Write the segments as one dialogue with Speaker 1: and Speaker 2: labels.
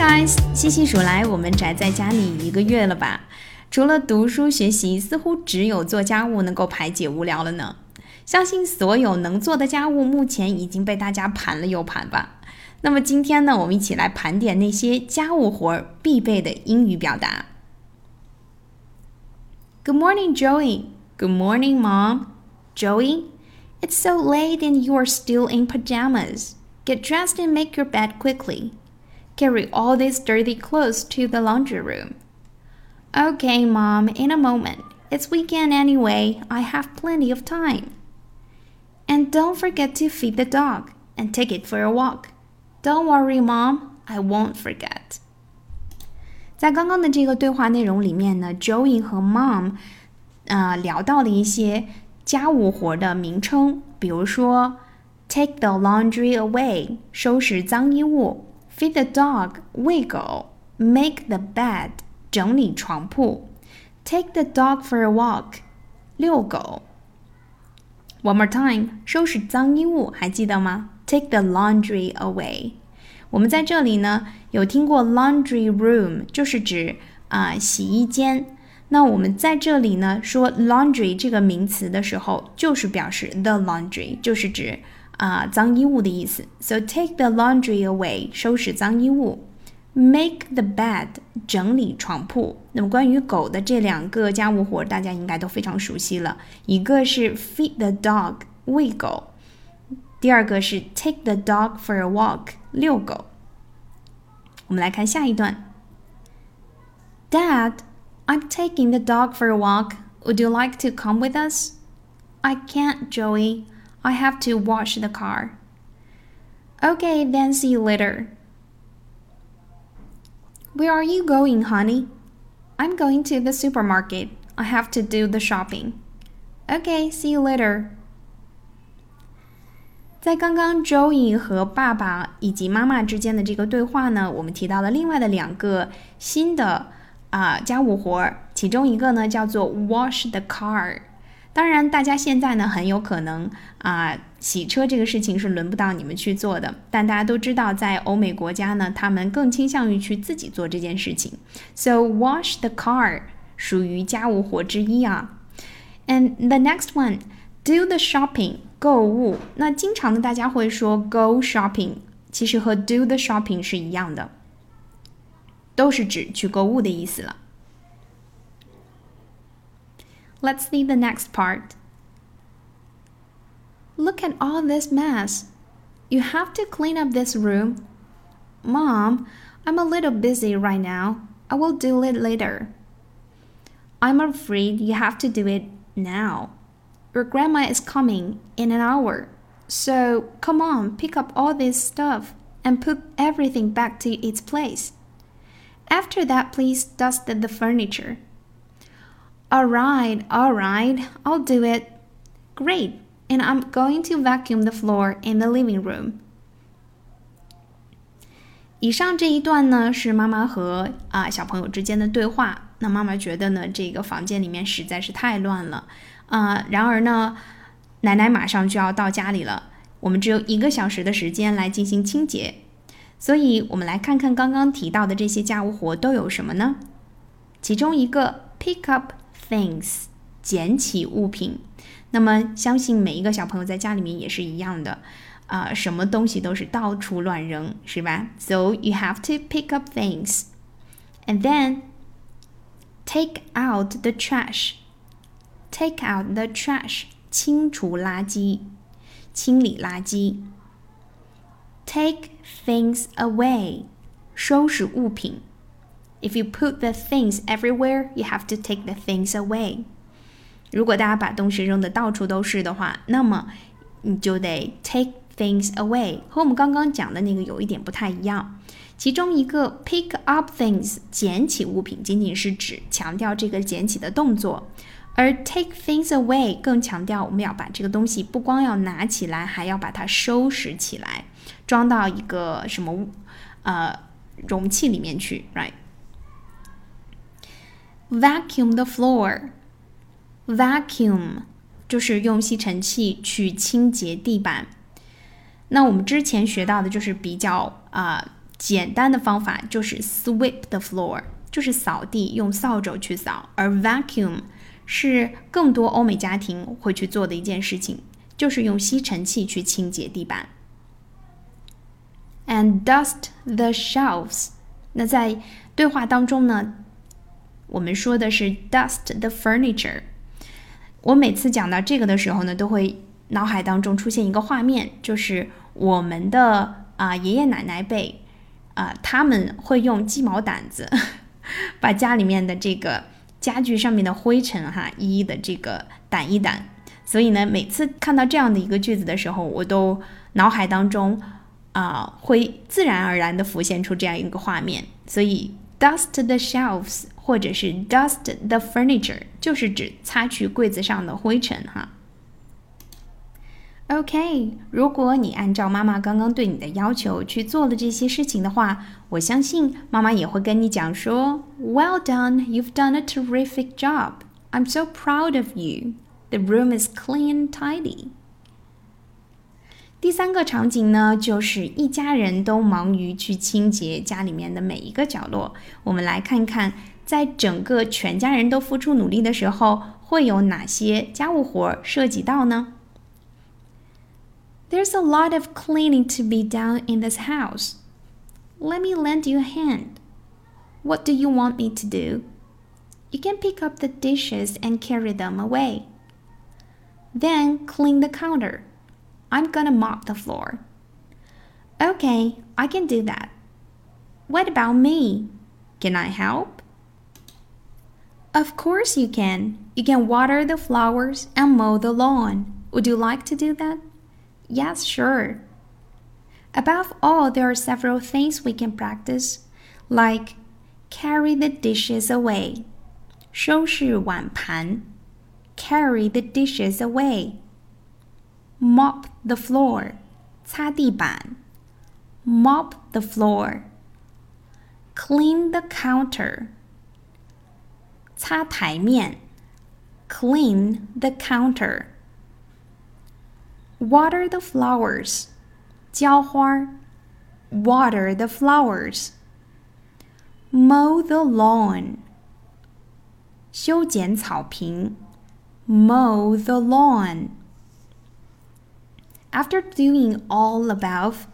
Speaker 1: Morning, guys！细细数来，我们宅在家里一个月了吧？除了读书学习，似乎只有做家务能够排解无聊了呢。相信所有能做的家务，目前已经被大家盘了又盘吧。那么今天呢，我们一起来盘点那些家务活必备的英语表达。Good morning, Joey. Good morning, Mom. Joey, it's so late and you are still in pajamas. Get dressed and make your bed quickly. Carry all these dirty clothes to the laundry room. Okay, Mom, in a moment. It's weekend anyway. I have plenty of time. And don't forget to feed the dog and take it for a walk. Don't worry, Mom. I won't forget. 在刚刚的这个对话内容里面呢，Joey 和 Mom，呃，聊到了一些家务活的名称，比如说 take the laundry away，收拾脏衣物 ；feed the dog，喂狗；make the bed，整理床铺；take the dog for a walk，遛狗。One more time，收拾脏衣物，还记得吗？Take the laundry away。我们在这里呢有听过 laundry room，就是指啊、呃、洗衣间。那我们在这里呢说 laundry 这个名词的时候，就是表示 the laundry，就是指 啊、呃、脏衣物的意思。So take the laundry away，收拾脏衣物。Make the bed，整理床铺。那么关于狗的这两个家务活，大家应该都非常熟悉了。一个是 feed the dog，喂狗；第二个是 take the dog for a walk，遛狗。我们来看下一段。Dad, I'm taking the dog for a walk. Would you like to come with us? I can't, Joey. I have to wash the car. Okay, then see you later. Where are you going, honey? I'm going to the supermarket. I have to do the shopping. Okay, see you later. 在刚刚 Joey 和爸爸以及妈妈之间的这个对话呢，我们提到了另外的两个新的啊、呃、家务活儿，其中一个呢叫做 wash the car。 当然，大家现在呢很有可能啊、洗车这个事情是轮不到你们去做的，但大家都知道，在欧美国家呢，他们更倾向于去自己做这件事情。So wash the car 属于家务活之一啊。And the next one, do the shopping 购物。那经常的大家会说 go shopping，其实和 do the shopping 是一样的，都是指去购物的意思了。Let's see the next part. Look at all this mess. You have to clean up this room. Mom, I'm a little busy right now. I will do it later. I'm afraid you have to do it now. Your grandma is coming in an hour. So come on, pick up all this stuff and put everything back to its place. After that, please dust the furniture. All right, all right, I'll do it. Great, and I'm going to vacuum the floor in the living room. 以上这一段呢是妈妈和啊小朋友之间的对话。那妈妈觉得呢，这个房间里面实在是太乱了啊。然而呢，奶奶马上就要到家里了，我们只有一个小时的时间来进行清洁。所以，我们来看看刚刚提到的这些家务活都有什么呢？其中一个 pick up things，捡起物品。那么，相信每一个小朋友在家里面也是一样的。啊、什么东西都是到处乱扔，是吧？So you have to pick up things, and then take out the trash. Take out the trash，清除垃圾，清理垃圾。Take things away，收拾物品。If you put the things everywhere, you have to take the things away. 如果大家把东西扔的到处都是的话，那么你就得 take things away，和我们刚刚讲的那个有一点不太一样。其中一个 pick up things，捡起物品，仅仅是指强调这个捡起的动作，而 take things away 更强调我们要把这个东西不光要拿起来，还要把它收拾起来，装到一个什么呃容器里面去，right？Vacuum the floor，vacuum 就是用吸尘器去清洁地板。那我们之前学到的就是比较啊、简单的方法就是 sweep the floor，就是扫地，用扫帚去扫。而 vacuum 是更多欧美家庭会去做的一件事情，就是用吸尘器去清洁地板。And dust the shelves。那在对话当中呢，我们说的是 dust the furniture。我每次讲到这个的时候呢，都会脑海当中出现一个画面，就是我们的啊爷爷奶奶辈。啊，他们会用鸡毛掸子 把家里面的这个家具上面的灰尘哈一一的这个掸一掸。所以呢，每次看到这样的一个句子的时候，我都脑海当中啊会自然而然的浮现出这样一个画面。所以，dust the shelves 或者是 dust the furniture 就是指擦去柜子上的灰尘哈。OK，如果你按照妈妈刚刚对你的要求去做了这些事情的话，我相信妈妈也会跟你讲说：“Well done, you've done a terrific job. I'm so proud of you. The room is clean and tidy.” 第三个场景呢，就是一家人都忙于去清洁家里面的每一个角落。我们来看看， 在整个全家人都付出努力的时候，会有哪些家务活涉及到呢？There's a lot of cleaning to be done in this house. Let me lend you a hand. What do you want me to do? You can pick up the dishes and carry them away. Then clean the counter. I'm gonna mop the floor. Okay, I can do that. What about me? Can I help? Of course you can. You can water the flowers and mow the lawn. Would you like to do that? Yes, sure. Above all, there are several things we can practice, like carry the dishes away. 收拾碗盘 carry the dishes away. Mop the floor. 擦地板 mop the floor. Clean the counter. 擦台面 clean the counter. Water the flowers. 浇花 Water the flowers. Mow the lawn. 修剪草坪 Mow the lawn. After doing all above,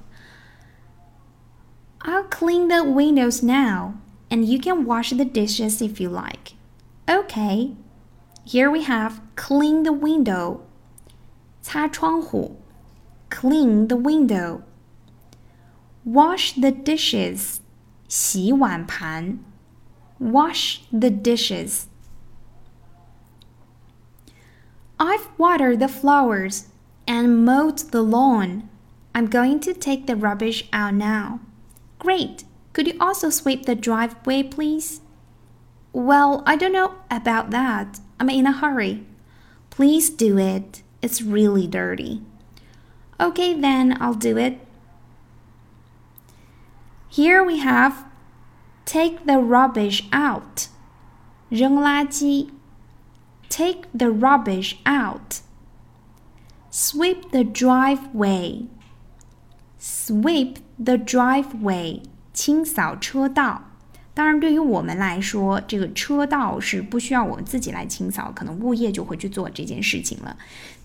Speaker 1: I'll clean the windows now, and you can wash the dishes if you like. Okay. Here we have clean the window 擦窗户，clean the window。wash the dishes，洗碗盘，wash the dishes。I've watered the flowers and mowed the lawn. I'm going to take the rubbish out now. Great. Could you also sweep the driveway, please? Well, I don't know about that. I'm in a hurry. Please do it. It's really dirty. Okay, then I'll do it. Here we have take the rubbish out. 扔垃圾 Take the rubbish out. Sweep the driveway. Sweep the driveway. 清扫车道。 当然，对于我们来说，这个车道是不需要我们自己来清扫，可能物业就会去做这件事情了，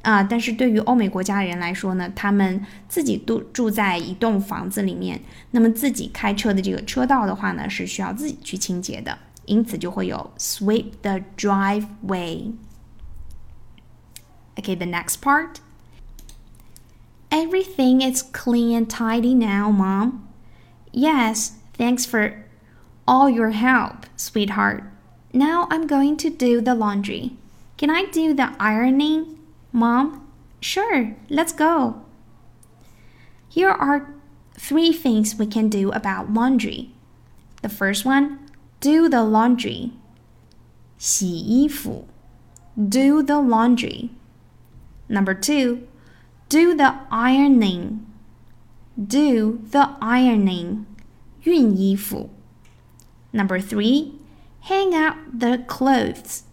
Speaker 1: 啊。但是对于欧美国家的人来说呢，他们自己都住在一栋房子里面，那么自己开车的这个车道的话呢，是需要自己去清洁的，因此就会有 sweep the driveway。Okay, the next part. Everything is clean and tidy now, Mom. Yes, thanks for all your help, sweetheart. Now I'm going to do the laundry. Can I do the ironing, Mom? Sure, let's go. Here are three things we can do about laundry. The first one, do the laundry. 洗衣服 do the laundry. Number two, do the ironing. Do the ironing. 熨衣服 Number three, hang out the clothes.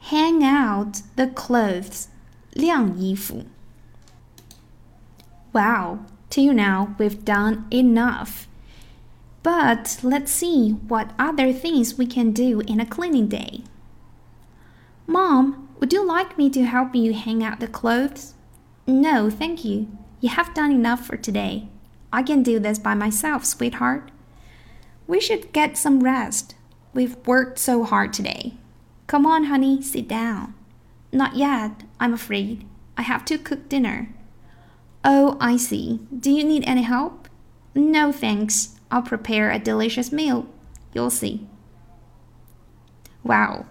Speaker 1: Hang out the clothes. 晾衣服. Wow, till now we've done enough. But let's see what other things we can do in a cleaning day. Mom, would you like me to help you hang out the clothes? No, thank you. You have done enough for today. I can do this by myself, sweetheart. We should get some rest. We've worked so hard today. Come on, honey, sit down. Not yet, I'm afraid. I have to cook dinner. Oh, I see. Do you need any help? No, thanks. I'll prepare a delicious meal. You'll see. Wow，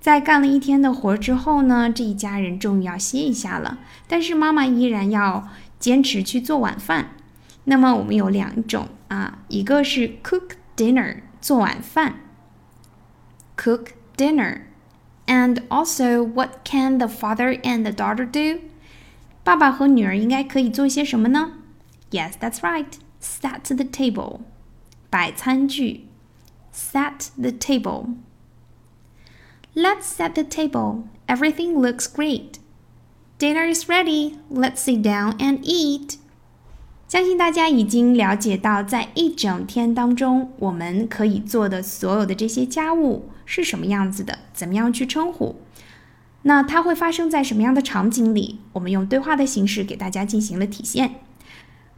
Speaker 1: 在干了一天的活之后呢，这一家人终于要歇一下了。但是妈妈依然要坚持去做晚饭。那么我们有两种啊，一个是 cook dinner 做晚饭，cook dinner，and also what can the father and the daughter do？爸爸和女儿应该可以做些什么呢？Yes, that's right. Set the table. 摆餐具，set the table. Let's set the table. Everything looks great. Dinner is ready. Let's sit down and eat. 相信大家已经了解到，在一整天当中，我们可以做的所有的这些家务是什么样子的，怎么样去称呼？那它会发生在什么样的场景里？我们用对话的形式给大家进行了体现。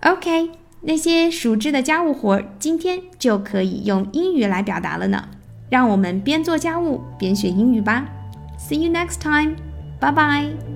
Speaker 1: OK。那些熟知的家务活，今天就可以用英语来表达了呢。让我们边做家务边学英语吧。See you next time. Bye bye.